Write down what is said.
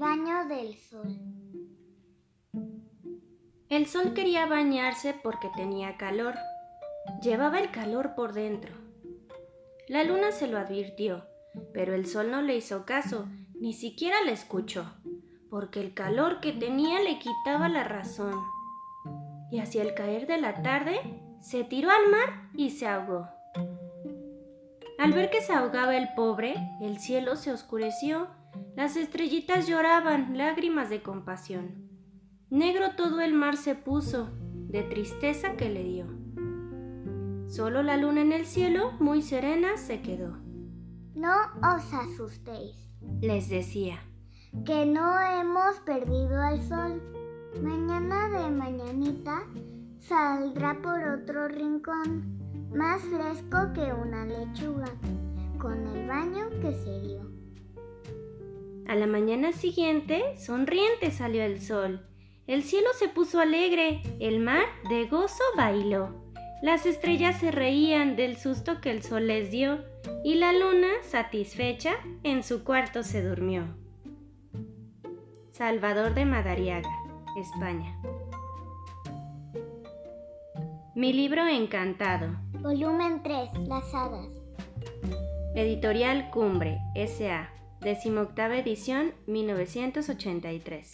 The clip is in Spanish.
baño del sol. El sol quería bañarse porque tenía calor. Llevaba el calor por dentro. La luna se lo advirtió, pero el sol no le hizo caso, ni siquiera le escuchó, porque el calor que tenía le quitaba la razón. Y hacia el caer de la tarde, se tiró al mar y se ahogó. Al ver que se ahogaba el pobre, el cielo se oscureció las estrellitas lloraban lágrimas de compasión. Negro todo el mar se puso, de tristeza que le dio. Solo la luna en el cielo, muy serena, se quedó. No os asustéis, Les decía, que no hemos perdido al sol. Mañana de mañanita saldrá por otro rincón, más fresco que una lechuga, con el baño que se dio. A la mañana siguiente, sonriente salió el sol. El cielo se puso alegre, el mar de gozo bailó. Las estrellas se reían del susto que el sol les dio y la luna, satisfecha, en su cuarto se durmió. Salvador de Madariaga, España. Mi libro encantado. Volumen 3, Las hadas. Editorial Cumbre, S.A. Decimoctava edición, 1983.